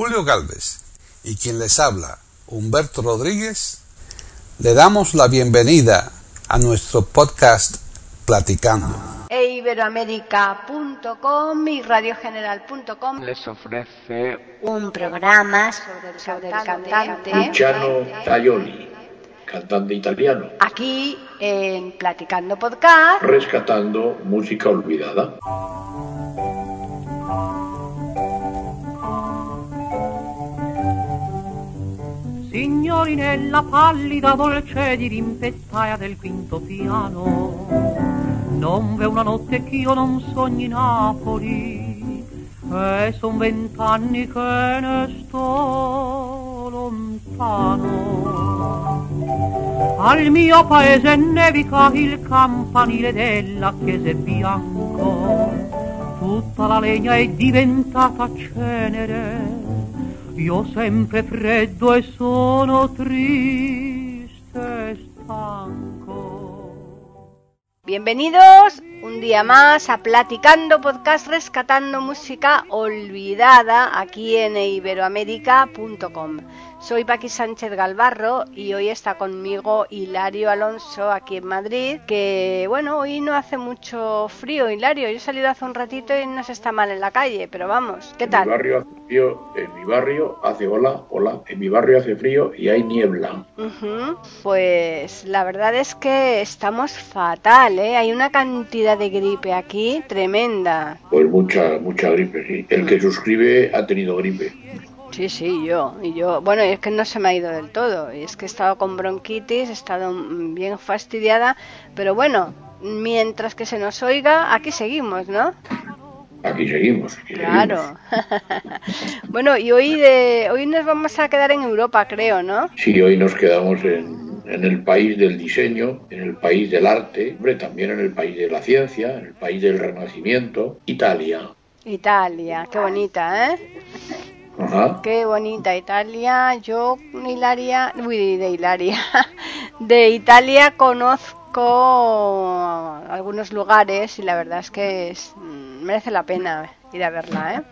Julio Galvez y quien les habla, Humberto Rodríguez, le damos la bienvenida a nuestro podcast Platicando. E iberoamérica.com y radiogeneral.com les ofrece un programa sobre el, sobre el cantante Luciano Tajoli, cantante italiano, aquí en Platicando Podcast. rescatando música olvidada. Signori nella pallida dolce dirimpettaia del quinto piano, non v'è una notte ch'io non sogni Napoli, e son vent'anni che ne sto lontano. Al mio paese nevica il campanile della chiesa è bianco, tutta la legna è diventata cenere, io sempre freddo e sono triste e. Bienvenidos un día más a Platicando Podcast Rescatando Música Olvidada aquí en iberoamérica.com. Soy Paqui Sánchez Galvarro y hoy está conmigo Hilario Alonso aquí en Madrid, que bueno, hoy no hace mucho frío, Hilario, yo he salido hace un ratito y no se está mal en la calle, pero vamos, ¿qué En tal? mi barrio hace frío, en mi barrio hace hola, hola, en mi barrio hace frío y hay niebla. Pues la verdad es que estamos fatal, ¿eh? Hay una cantidad de gripe aquí tremenda. Pues mucha, mucha gripe, sí. El que suscribe ha tenido gripe. Sí, sí, yo. Y yo, bueno, es que no se me ha ido del todo. Y es que he estado con bronquitis, he estado bien fastidiada. Pero bueno, mientras que se nos oiga, aquí seguimos, ¿no? Aquí seguimos. aquí Claro. bueno, y hoy, de, hoy nos vamos a quedar en Europa, creo, ¿no? Sí, hoy nos quedamos en, en el país del diseño, en el país del arte, hombre, también en el país de la ciencia, en el país del renacimiento, Italia. Italia, qué bonita, ¿eh? Ajá. Qué bonita Italia. Yo, Hilaria, uy, de Hilaria, de Italia conozco algunos lugares y la verdad es que es- mm, merece la pena ir a verla, ¿eh?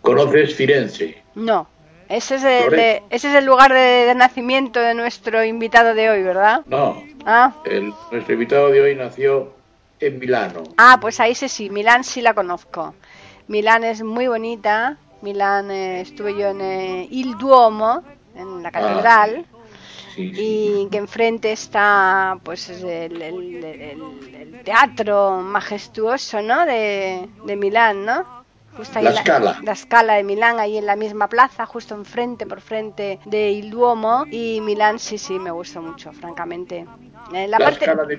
¿Conoces Firenze? No, ese es el, de- ese es el lugar de, de nacimiento de nuestro invitado de hoy, ¿verdad? No. Ah, El, nuestro invitado de hoy nació en Milano. ah, pues ahí sí, sí, Milán sí la conozco. Milán es muy bonita. Milán eh, estuve yo en eh, Il Duomo, en la catedral. Sí, sí. y que enfrente está pues el, el- el- el- el teatro majestuoso ¿no? de, de Milán ¿no? Justo ahí La en Scala. la Scala de Milán ahí en la misma plaza justo enfrente por frente de Il Duomo y Milán sí sí me gusta mucho francamente Eh, la, La, parte escala de,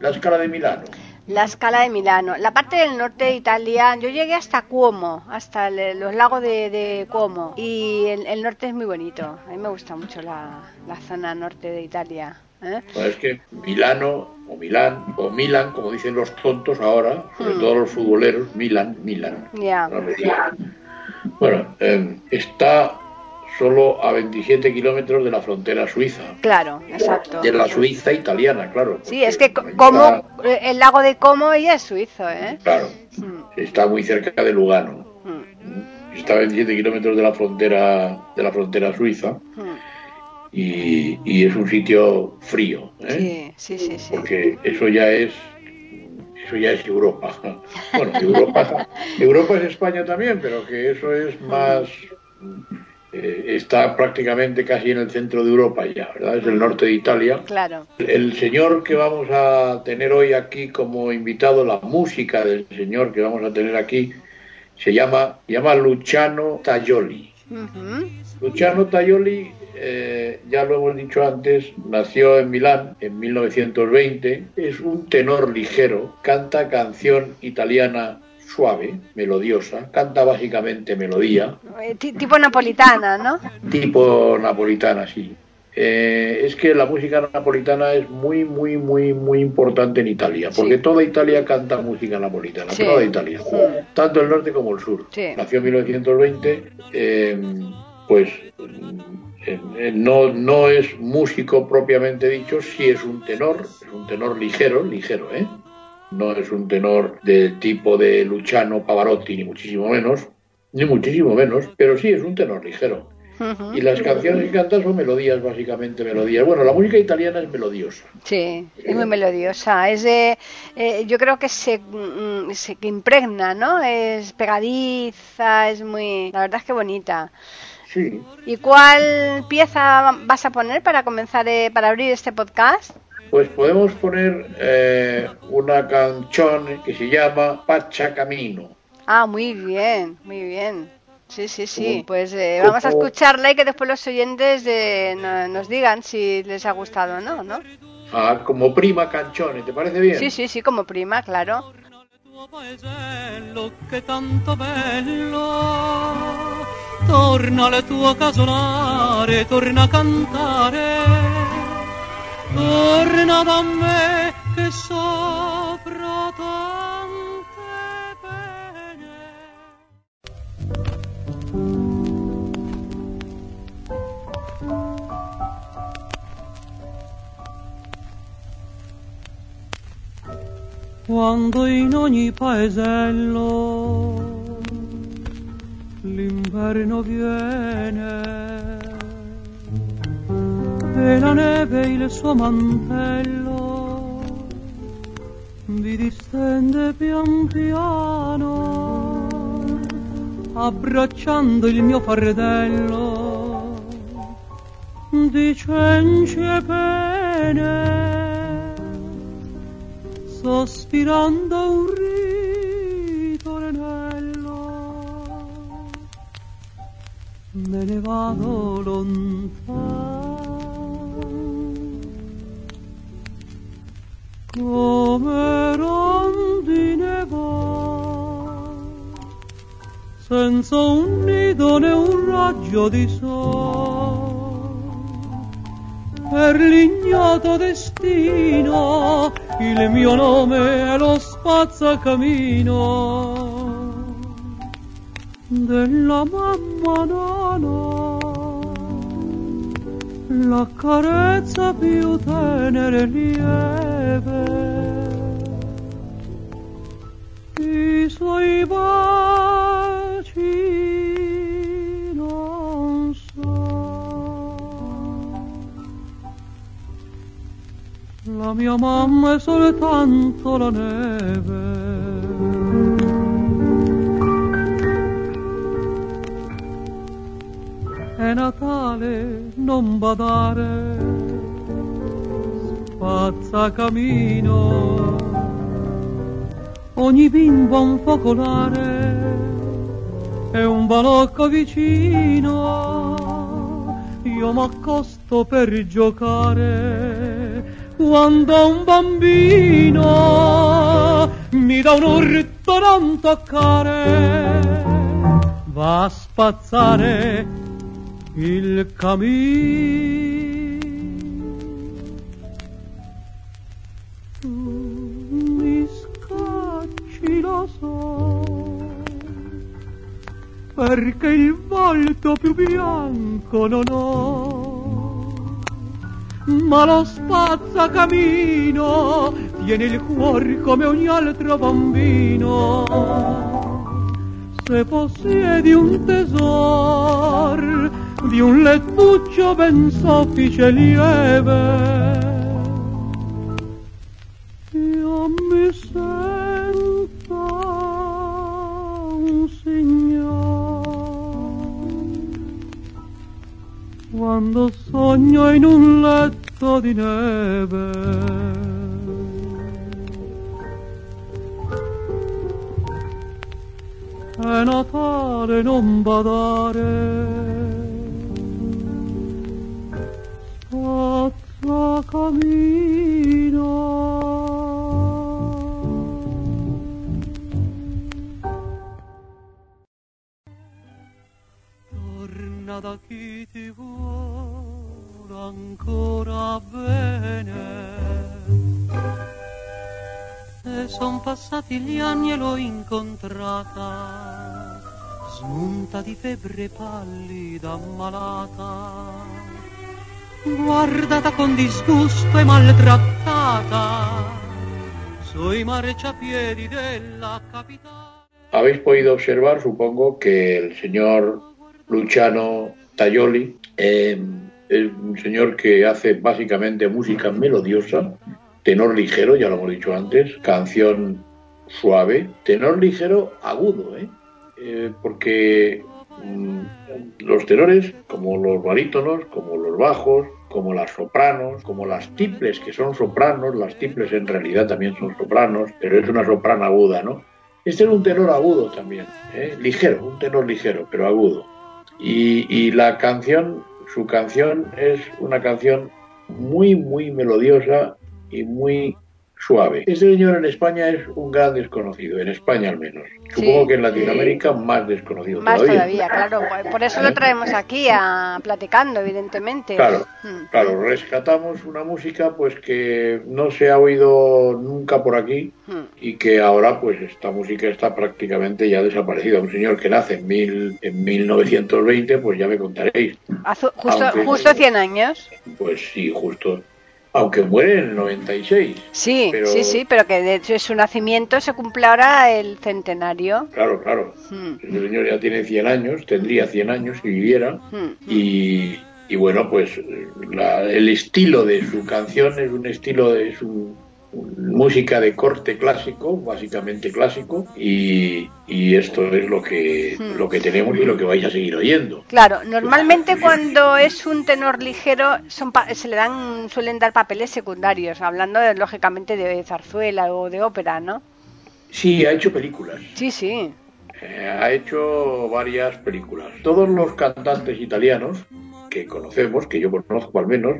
la escala de Milano. La Scala de Milano la parte del norte de Italia yo llegué hasta Cuomo hasta el- los lagos de, de Cuomo y el, el norte es muy bonito a mí me gusta mucho la, la zona norte de Italia ¿eh? Es que Milano o Milán o Milan, como dicen los tontos ahora, sobre Hmm. todo los futboleros, Milan, Milan. Ya. No. Bueno, eh, está solo a 27 kilómetros de la frontera suiza. Claro, exacto. De la Suiza italiana, claro. Sí, es que como está- eh, el lago de Como ya es suizo, ¿eh? Claro, Mm, está muy cerca de Lugano. mm, Está a 27 kilómetros de la frontera de la frontera suiza mm. y, y es un sitio frío. ¿eh? Sí, sí, sí, sí. porque eso ya es eso ya es Europa. Bueno, Europa, Europa es España también, pero que eso es más eh, está prácticamente casi en el centro de Europa ya, ¿verdad? Es el norte de Italia. Claro. El señor que vamos a tener hoy aquí como invitado, la música del señor que vamos a tener aquí, se llama, se llama Luciano Tajoli. Ujú. Luciano Tajoli, eh, ya lo hemos dicho antes, nació en Milán en 1920, es un tenor ligero, canta canción italiana suave, melodiosa, canta básicamente melodía, Eh, ti- tipo napolitana, ¿no? tipo napolitana, sí. Eh, es que la música napolitana es muy, muy, muy, muy importante en Italia, porque Sí. toda Italia canta música napolitana, Sí. toda Italia, tanto el norte como el sur. Nació en 1920, eh, pues eh, eh, no, no es músico propiamente dicho, sí es un tenor, es un tenor ligero, ligero, ¿eh? No es un tenor del tipo de Luciano Pavarotti, ni muchísimo menos, ni muchísimo menos, pero sí es un tenor ligero. Y las canciones que canta son melodías, básicamente melodías. Bueno, la música italiana es melodiosa. Sí, es muy melodiosa. Es de, eh, yo creo que se, mm, se que impregna, ¿no? Es pegadiza, es muy, la verdad es que bonita. Sí. ¿Y cuál pieza vas a poner para comenzar, eh, para abrir este podcast? Pues podemos poner eh, una canción que se llama Pacha Camino. Ah, muy bien, muy bien. Sí, sí, sí. Pues eh, vamos a escucharla y que después los oyentes eh, no- nos digan si les ha gustado o no, ¿no? Ah, como prima canzone, ¿te parece bien? Sí, sí, sí, como prima, claro. torna al tuo casolare torna a cantare torna da me che soffro tante pene. Quando in ogni paesello l'inverno viene e la neve il suo mantello. Vi distende pian piano abbracciando il mio fardello. Di cenci e pene sospirando un ritornello me ne vado lontano come rondine va senza un nido né un raggio di sole per l'ignoto destino il mio nome è lo spazzacamino. Della mamma nana la carezza più tenera e lieve. I suoi baci non so. La mia mamma è soltanto la neve è Natale, non badare, spazza camino, ogni bimbo ha un focolare e un balocco vicino, io m'accosto per giocare quando un bambino mi dà un urto non toccare, va a spazzare il cammino. Tu mi scacci lo so, perché il volto più bianco non ho, ma lo spazzacamino tiene il cuore come ogni altro bambino se possiedi un tesor di un lettuccio ben soffice e lieve. Io mi sento un signor quando sogno in un letto di neve. È Natale non badare spazza Torna da chi ti vuole ancora bene. E son passati gli anni e l'ho incontrata, smunta di febbre pallida, ammalata, guardata con disgusto e maltrattata, sui marciapiedi della capitale. habéis podido observar, supongo, que el señor Luciano Tajoli eh, es un señor que hace básicamente música melodiosa, tenor ligero, ya lo hemos dicho antes, canción suave, tenor ligero agudo, ¿eh? Eh, porque los tenores, como los barítonos, como los bajos, como las sopranos, como las tiples, que son sopranos, las tiples en realidad también son sopranos, pero es una soprana aguda, ¿no? Este es un tenor agudo también, ¿eh? ligero, un tenor ligero, pero agudo. Y la canción, su canción es una canción muy, muy melodiosa y muy suave. Este señor en España es un gran desconocido, en España al menos. Supongo Sí. que en Latinoamérica más desconocido Más todavía. todavía, claro. Por eso lo traemos aquí, a, platicando, evidentemente. Claro, Mm. claro, rescatamos una música pues que no se ha oído nunca por aquí Mm. y que ahora pues esta música está prácticamente ya desaparecida. Un señor que nace en, mil, en 1920, pues ya me contaréis. Hace- justo, Aunque- justo 100 años. Pues sí, justo. Aunque muere en el 96. Sí, Pero- sí, sí, pero que de hecho su nacimiento se cumple ahora el centenario. Claro, claro. Mm. Este señor ya tiene 100 años, tendría 100 años si viviera. Mm. Y, y bueno, pues la- el estilo de su canción es un estilo de su música de corte clásico, básicamente clásico, y, y esto es lo que, Hmm. lo que tenemos y lo que vais a seguir oyendo. Claro, normalmente cuando es un tenor ligero son pa- se le dan suelen dar papeles secundarios, hablando de- lógicamente de zarzuela o de ópera, ¿no? Sí, ha hecho películas, Sí, sí. eh, ha hecho varias películas. Todos los cantantes italianos que conocemos, que yo conozco al menos,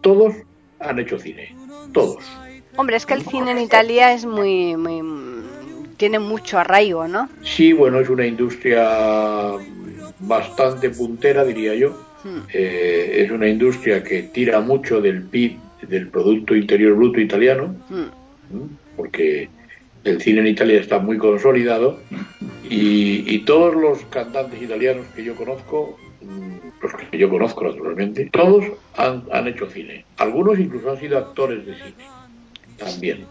todos han hecho cine, todos. Hombre, es que el cine en Italia es muy, muy tiene mucho arraigo, ¿no? Sí, bueno, es una industria bastante puntera, diría yo. Mm. Eh, es una industria que tira mucho del PIB, del Producto Interior Bruto italiano, Mm. ¿m? porque el cine en Italia está muy consolidado y, y todos los cantantes italianos que yo conozco, mm, los que yo conozco naturalmente, todos han, han hecho cine. Algunos incluso han sido actores de cine también.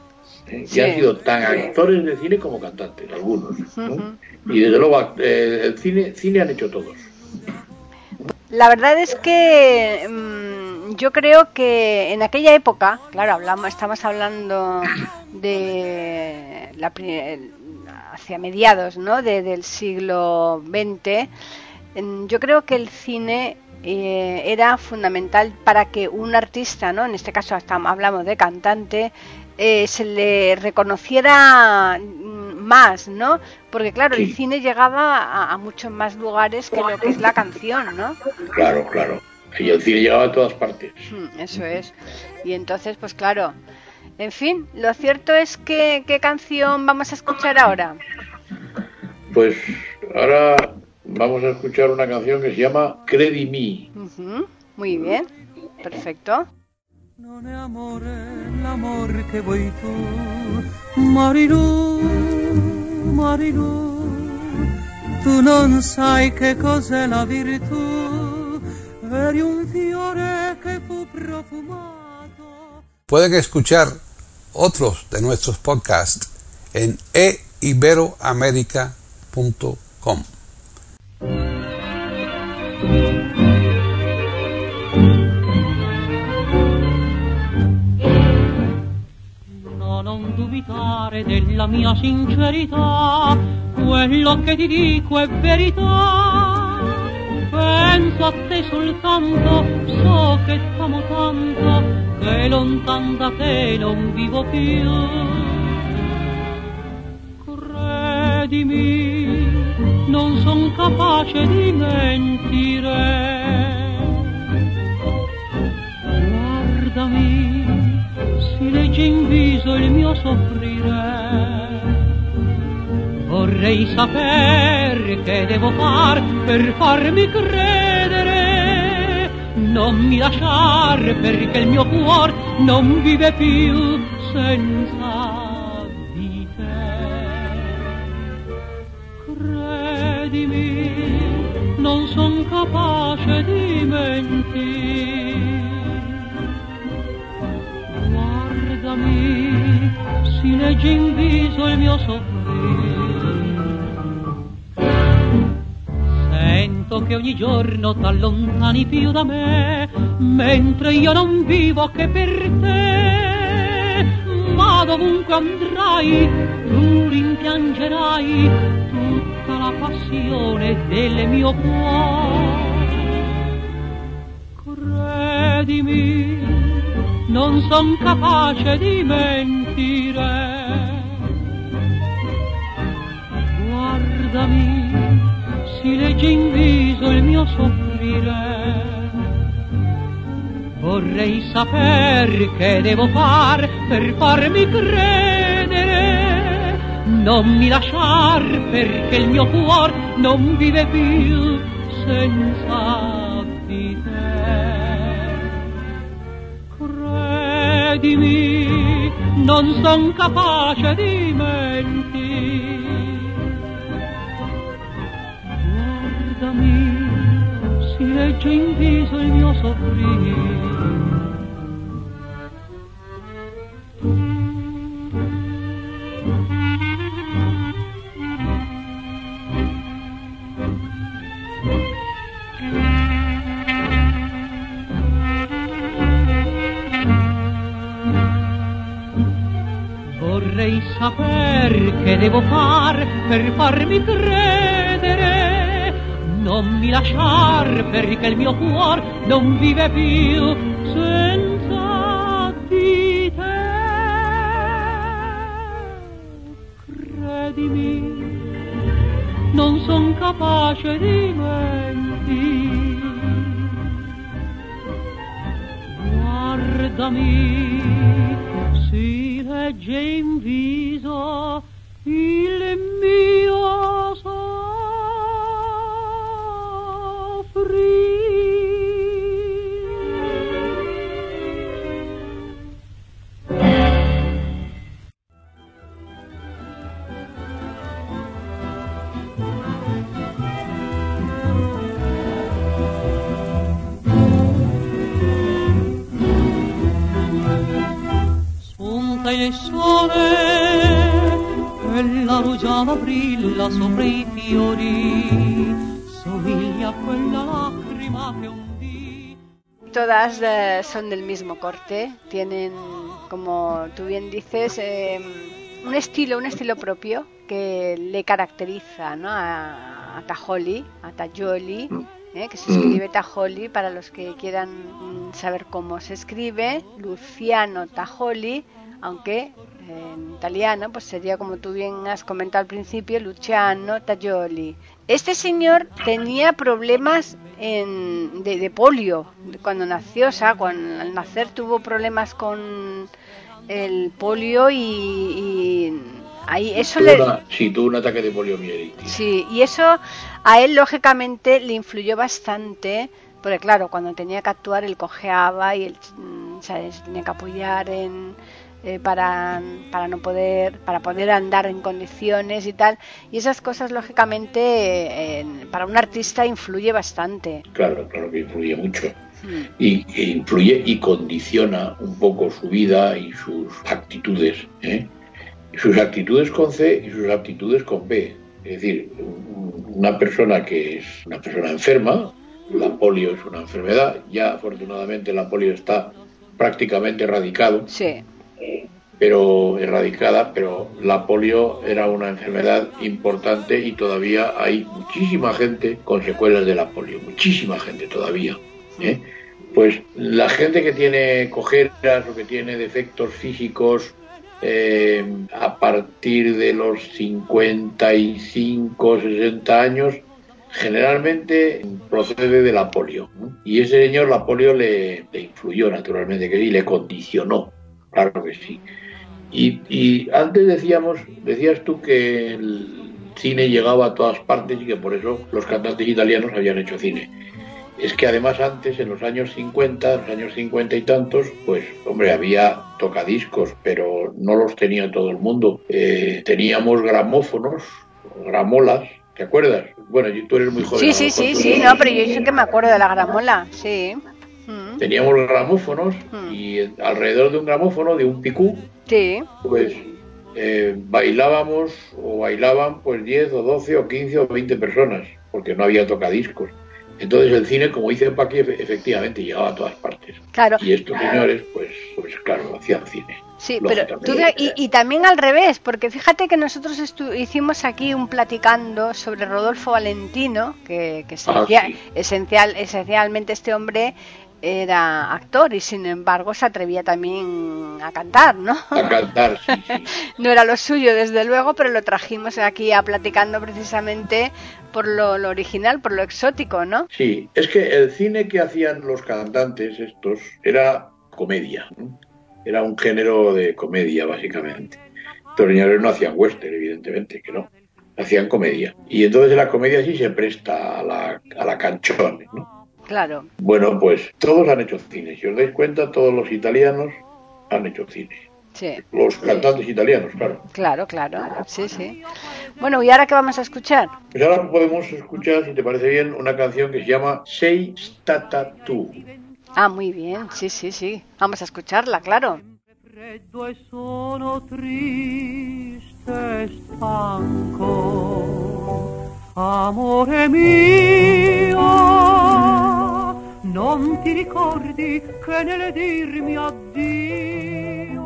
¿eh? Sí. Y han sido tan actores de cine como cantantes, algunos. Y desde luego eh, el cine, cine han hecho todos. La verdad es que mm, yo creo que en aquella época, claro, hablamos, estamos hablando de la, hacia mediados, ¿no? de- del siglo XX. en- Yo creo que el cine eh, era fundamental para que un artista, ¿no? En este caso hasta hablamos de cantante, eh, se le reconociera mm, más, ¿no? Porque claro, el cine llegaba a, a muchos más lugares que lo que es la canción, ¿no? Claro, claro. Y el cine llegaba a todas partes. Mm, Eso es. Y entonces, pues claro. En fin, lo cierto es que ¿qué canción vamos a escuchar ahora? Pues ahora vamos a escuchar una canción que se llama Credi Me. Ujú, Muy bien, perfecto. Non è amore l'amor che vuoi tu, Marilu, Marilu, tu non sai che cos'è la virtù, eri un fiore che fu profumato. Pueden escuchar otros de nuestros podcasts en eiberoamerica.com. No, non dubitare della mia sincerità, quello che ti dico è verità. Penso a te soltanto, so che t'amo tanto, che lontan da te non vivo più. Credimi, non son capace di mentire. Guardami, si legge in viso il mio soffrire. Vorrei sapere che devo far per farmi credere. Non mi lasciar perché il mio cuore non vive più senza si legge in viso il mio soffrire. peccato che ogni giorno t'allontani più da me, mentre io non vivo che per te. Ma dovunque andrai, tu rimpiangerai tutta la passione del mio cuore. Credimi, non son capace di mentire. Guardami, si legge in viso il mio soffrire. Vorrei saper che devo far per farmi credere. Non mi lasciar perché il mio cuore non vive più senza di te. Credimi, non son capace di mentire. Guardami, si legge in viso il mio soffrire. Devo far per farmi credere. Non mi lasciar perché il mio cuore non vive più senza di te. Credimi, non son capace di mentire. Guardami, si legge in viso sole e brilla sopra i fiori, somiglia a quella lacrima che un dì Todas eh, son del mismo corte, tienen, como tú bien dices, eh, un estilo, un estilo propio que le caracteriza ¿no? a, a Tajoli, a Tajoli, ¿eh? que se escribe Tajoli para los que quieran mm, saber cómo se escribe, Luciano Tajoli, aunque en italiano pues sería como tú bien has comentado al principio, Luciano Tajoli. Este señor tenía problemas en- de, de polio cuando nació, o sea, cuando, al nacer tuvo problemas con el polio y, y ahí eso Tuvo le, una- sí, tuvo un ataque de poliomielitis. Sí, y eso a él lógicamente le influyó bastante, porque claro, cuando tenía que actuar él cojeaba y él mm, ¿sabes? tenía que apoyar en eh, para, para no poder para poder andar en condiciones y tal y esas cosas lógicamente eh, en- para un artista influye bastante Claro, claro que influye mucho. Mm. Y que influye y condiciona un poco su vida y sus actitudes. ¿eh? Sus actitudes con C y sus actitudes con B. Es decir, un- una persona que es una persona enferma, la polio es una enfermedad, ya afortunadamente la polio está prácticamente erradicado, sí pero erradicada, pero la polio era una enfermedad importante y todavía hay muchísima gente con secuelas de la polio, muchísima gente todavía. ¿eh? Pues la gente que tiene cojeras o que tiene defectos físicos eh, a partir de los 55, 60 años, generalmente procede de la polio. Y ese señor la polio le, le influyó naturalmente que sí, le condicionó, claro que sí. Y, y antes decíamos, decías tú que el cine llegaba a todas partes y que por eso los cantantes italianos habían hecho cine. Es que además antes, en los años 50, los años 50 y tantos, pues hombre, había tocadiscos, pero no los tenía todo el mundo. Eh, teníamos gramófonos, gramolas, ¿te acuerdas? Bueno, tú eres muy joven. sí sí sí sí no- no pero yo sí que me acuerdo de la gramola sí Teníamos gramófonos y alrededor de un gramófono, de un picú, sí pues eh, bailábamos o bailaban pues 10 o 12 o 15 o 20 personas, porque no había tocadiscos. Entonces el cine, como dice Paqui, efectivamente llegaba a todas partes. Claro. Y estos señores, pues, pues claro, hacían cine. Sí, pero tú y, también al revés, porque fíjate que nosotros hicimos aquí un platicando sobre Rodolfo Valentino, que, que Ah, esencial, esencialmente este hombre era actor y sin embargo se atrevía también a cantar, ¿no? A cantar, sí, sí. no era lo suyo, desde luego, pero lo trajimos aquí a platicando precisamente por lo, original, por lo exótico, ¿no? Sí, es que el cine que hacían los cantantes estos era comedia, era un género de comedia básicamente. Los señores no hacían western, evidentemente, que no. Hacían comedia. Y entonces la comedia sí se presta a la, a la canchón, ¿no? Claro. Bueno, pues todos han hecho cine. Si os dais cuenta, todos los italianos han hecho cine. Sí. Los cantantes italianos, claro. Claro, claro. Sí, sí. Bueno, ¿y ahora qué vamos a escuchar? Pues ahora podemos escuchar, si te parece bien, una canción que se llama Sei stata tu. Ah, muy bien. Sí, sí, sí. Vamos a escucharla, claro. Amore mio non ti ricordi che nel dirmi addio.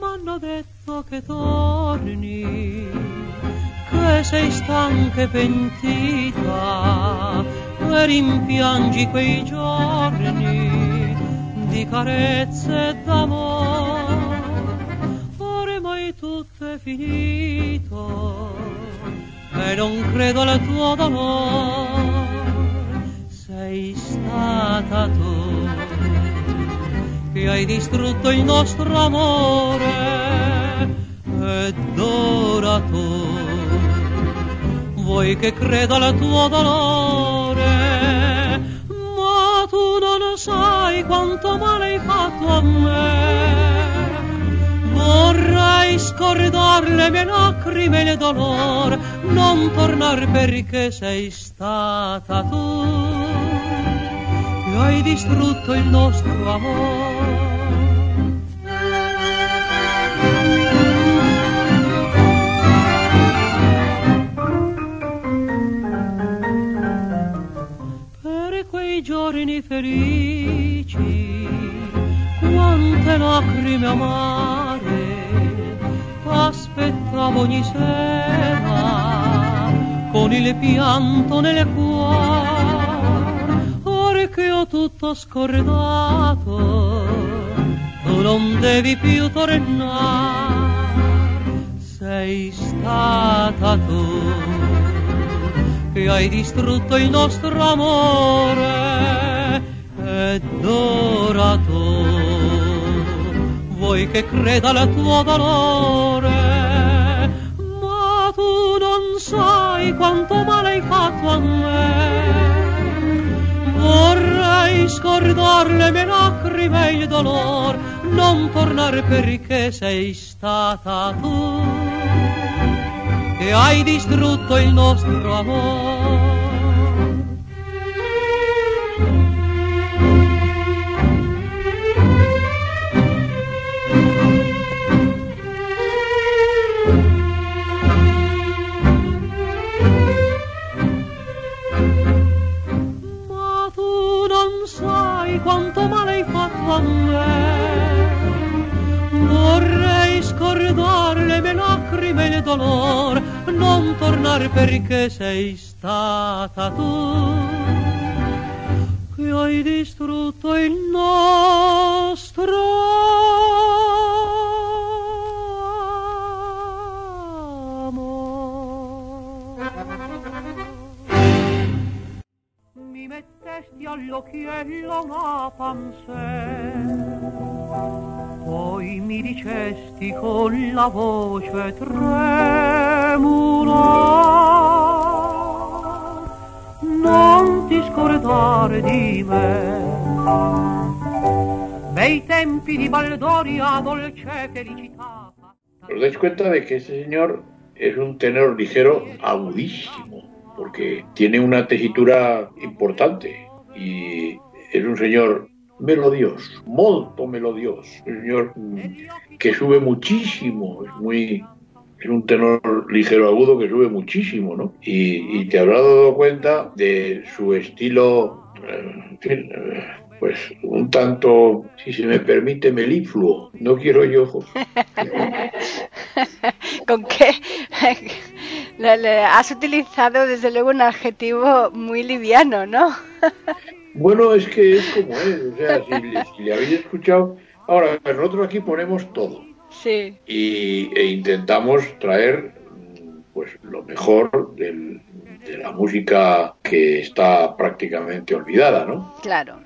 M'hanno detto che torni che sei stanca e pentita rimpiangi quei giorni di carezze d'amore, ormai tutto è finito e non credo al tuo dolore, sei stata tu che hai distrutto il nostro amore ed ora tu vuoi che creda al tuo dolore sai quanto male hai fatto a me. Vorrei scordar le mie lacrime e il dolore, non tornare perché sei stata tu che hai distrutto il nostro amore. Giorni felici, quante lacrime amare, aspettavo ogni sera con il pianto nel cuore, ora che ho tutto scordato, tu non devi più tornare, sei stata tu che hai distrutto il nostro amore ed ora tu vuoi che creda al tuo dolore ma tu non sai quanto male hai fatto a me vorrei scordar le mie lacrime e il dolore non tornare perché sei stata tu che hai distrutto il nostro amore. Perché sei stata tu che hai distrutto il nostro amore. Mi mettesti all'occhiello una pansera poi mi dicesti con la voce tremula non ti scordare di me. Bei tempi di baldoria dolce felicità. Os dais cuenta de que ese señor es un tenor ligero agudísimo porque tiene una tesitura importante y es un señor melodioso, molto melodioso. Un señor mm, que sube muchísimo, es muy es un tenor ligero agudo que sube muchísimo, ¿no? Y, y te habrás dado cuenta de su estilo, eh, en fin, eh, pues un tanto, si se me permite, melifluo. No quiero yo. ¿Con qué? Has utilizado desde luego un adjetivo muy liviano, ¿no? Bueno, es que es como es, o sea, si le habéis escuchado, ahora nosotros aquí ponemos todo Sí, y, e intentamos traer pues lo mejor del- de la música que está prácticamente olvidada, ¿no? claro.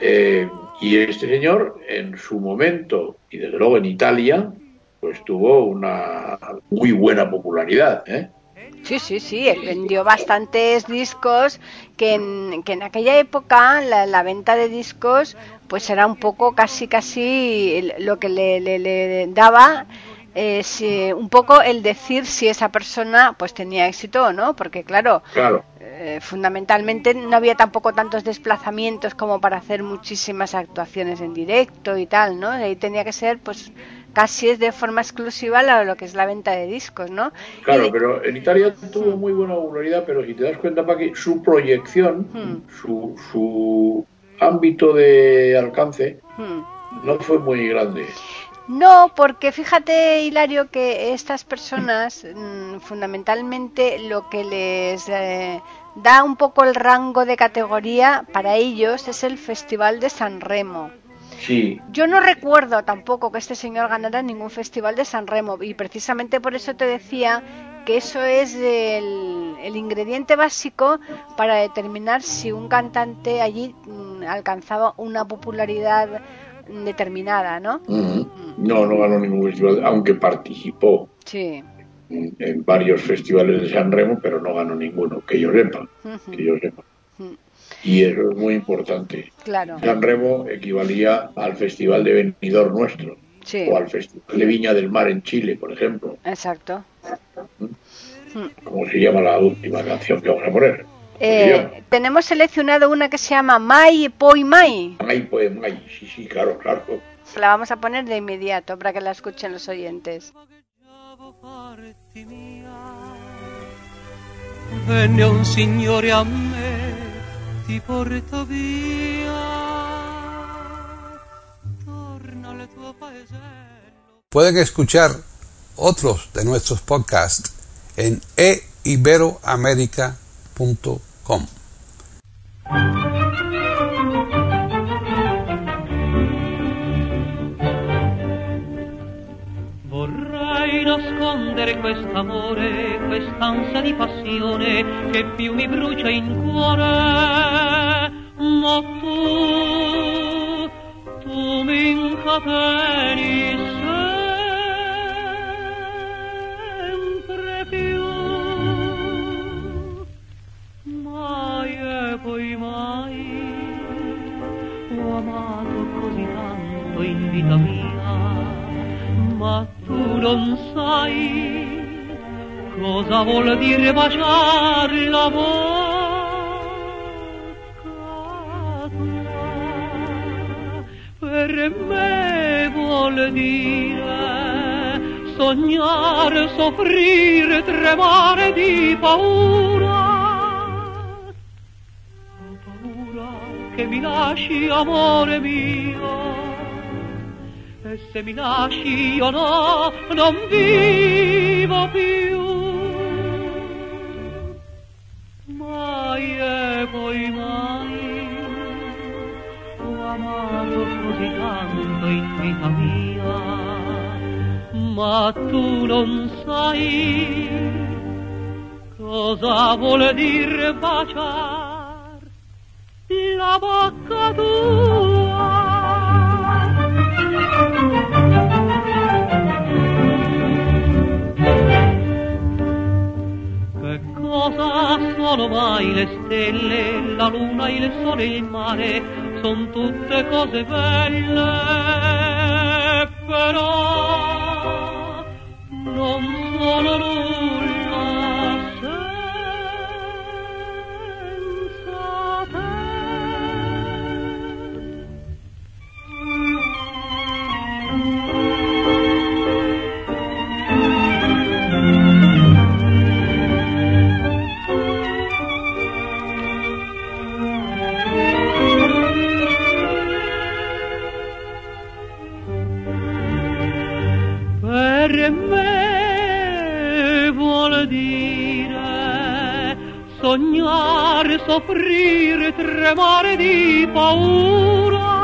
Eh, y este señor, en su momento, y desde luego en Italia, pues tuvo una muy buena popularidad. ¿eh? Sí, sí, sí, él vendió bastantes discos que en, que en aquella época la, la venta de discos pues era un poco casi casi lo que le, le- le daba eh, si- un poco el decir si esa persona pues tenía éxito o no, porque claro, Claro, eh, fundamentalmente no había tampoco tantos desplazamientos como para hacer muchísimas actuaciones en directo y tal, ¿no? Ahí tenía que ser pues casi es de forma exclusiva lo, lo que es la venta de discos, ¿no? Claro, de- pero en Italia tuvo muy buena popularidad, pero si te das cuenta, Paqui, su proyección, Hmm. su, su ámbito de alcance Hmm. no fue muy grande. No, porque fíjate, Hilario, que estas personas mm, fundamentalmente lo que les eh, da un poco el rango de categoría para ellos es el Festival de San Remo. Sí, Yo no recuerdo tampoco que este señor ganara ningún festival de San Remo y precisamente por eso te decía que eso es el, el ingrediente básico para determinar si un cantante allí mm, alcanzaba una popularidad determinada, ¿no? No, no ganó ningún festival, aunque participó Sí. en, en varios festivales de San Remo, pero no ganó ninguno, que yo sepa, que yo sepa. Y eso es muy importante. Claro. San Remo equivalía al Festival de Benidorm nuestro, Sí. o al Festival de Viña del Mar en Chile, por ejemplo, Exacto. como se llama la última canción que vamos a poner. Eh, tenemos seleccionado una que se llama Mai Poi Mai. Ay, pues, ay, sí, sí, claro, claro. La vamos a poner de inmediato para que la escuchen los oyentes. Venne un signore a ti porto via, torna al tuo paesello. Pueden escuchar otros de nuestros podcasts en eiberoamerica.com. Vorrei nascondere quest'amore, quest'ansia di passione che più mi brucia in cuore, ma tu, tu mi incateni sempre più. Mai e poi mai ho amato così tanto in vita mia, ma tu non sai cosa vuol dire baciar la bocca tua. Per me vuol dire sognare, soffrire, tremare di paura. Ho paura che mi lasci, amore mio. E se mi lasci io no, non vivo più. Tu non sai cosa vuol dire baciar la bocca tua. Che cosa sono mai le stelle, la luna, il sole il mare, son tutte cose belle, però non sono nulla soffrire, tremare di paura.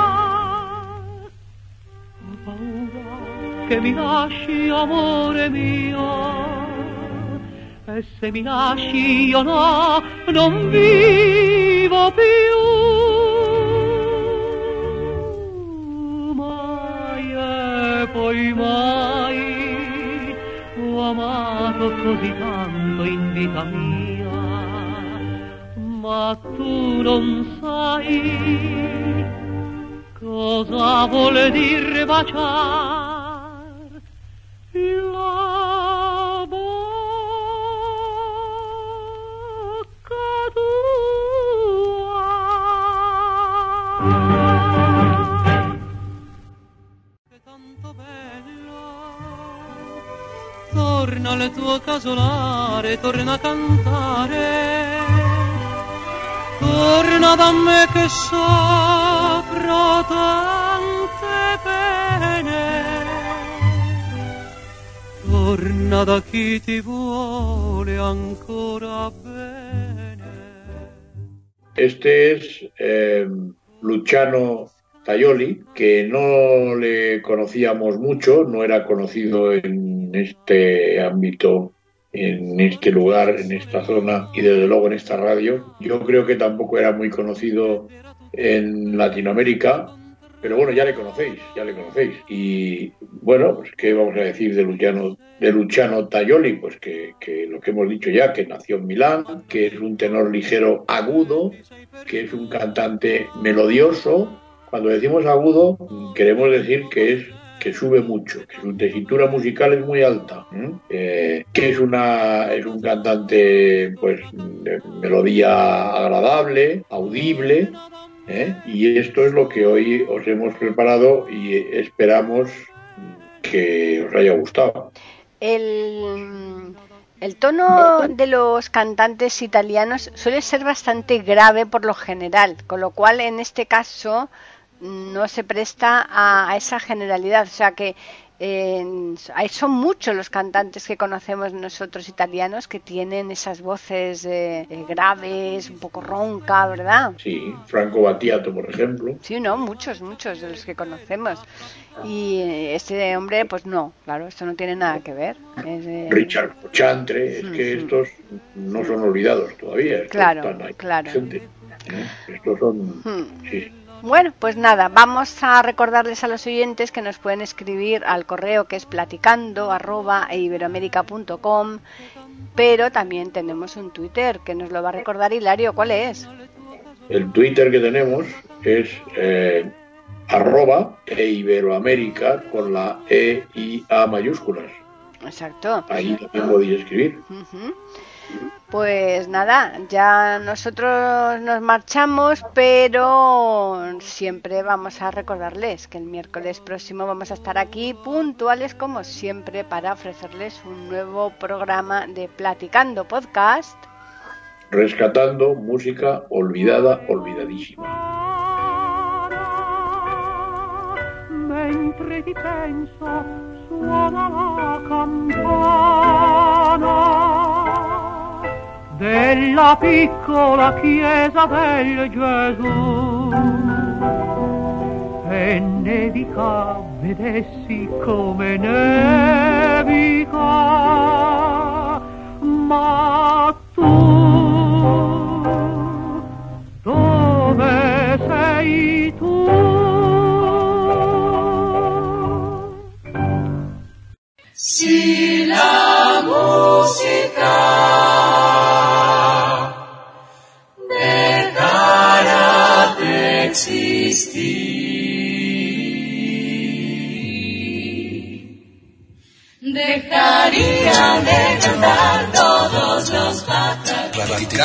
Paura che mi lasci, amore mio, e se mi lasci io no, non vivo più. Mai e poi mai ho amato così tanto in vita mia, tu non sai cosa vuol dire baciare la bocca tua. È tanto bello, torna al tuo casolare, torna a cantare. Torna da me che soffro tante pene. Torna da chi ti vuole ancora bene. Este es eh, Luciano Taioli, que no le conocíamos mucho, no era conocido en este ámbito, en este lugar, en esta zona y desde luego en esta radio. Yo creo que tampoco era muy conocido en Latinoamérica, pero bueno, ya le conocéis, ya le conocéis. Y bueno, pues qué vamos a decir de Luciano, de Luciano Taioli, pues que, que lo que hemos dicho ya, que nació en Milán, que es un tenor ligero agudo, que es un cantante melodioso. Cuando decimos agudo, queremos decir que es que sube mucho, que su tesitura musical es muy alta, ¿eh? Que es una es un cantante pues de melodía agradable, audible, ¿eh? y esto es lo que hoy os hemos preparado y esperamos que os haya gustado. El, el tono de los cantantes italianos suele ser bastante grave por lo general, con lo cual en este caso no se presta a, a esa generalidad. O sea que eh, hay- son muchos los cantantes que conocemos nosotros italianos que tienen esas voces eh, eh, graves, un poco ronca, ¿verdad? Sí, Franco Battiato, por ejemplo. Sí, no, muchos, muchos de los que conocemos. Y eh, este hombre, pues no, claro, esto no tiene nada que ver. Es, eh, Richard Chantre, es que Ujú. estos no son olvidados todavía. estos Claro, están ahí claro. Estos son. Hmm. Sí, Bueno, pues nada, vamos a recordarles a los oyentes que nos pueden escribir al correo que es platicando arroba pero también tenemos un Twitter que nos lo va a recordar Hilario. ¿Cuál es? El Twitter que tenemos es eh, arroba e Iberoamérica con la E y A mayúsculas. Exacto. Ahí también podéis escribir. Pues nada, ya nosotros nos marchamos, pero siempre vamos a recordarles que el miércoles próximo vamos a estar aquí puntuales como siempre para ofrecerles un nuevo programa de Platicando Podcast. Rescatando música olvidada, olvidadísima. mentre ti penso suona la campana della piccola chiesa del Gesù e nevica vedessi come nevica ma tu dove sei tu? Si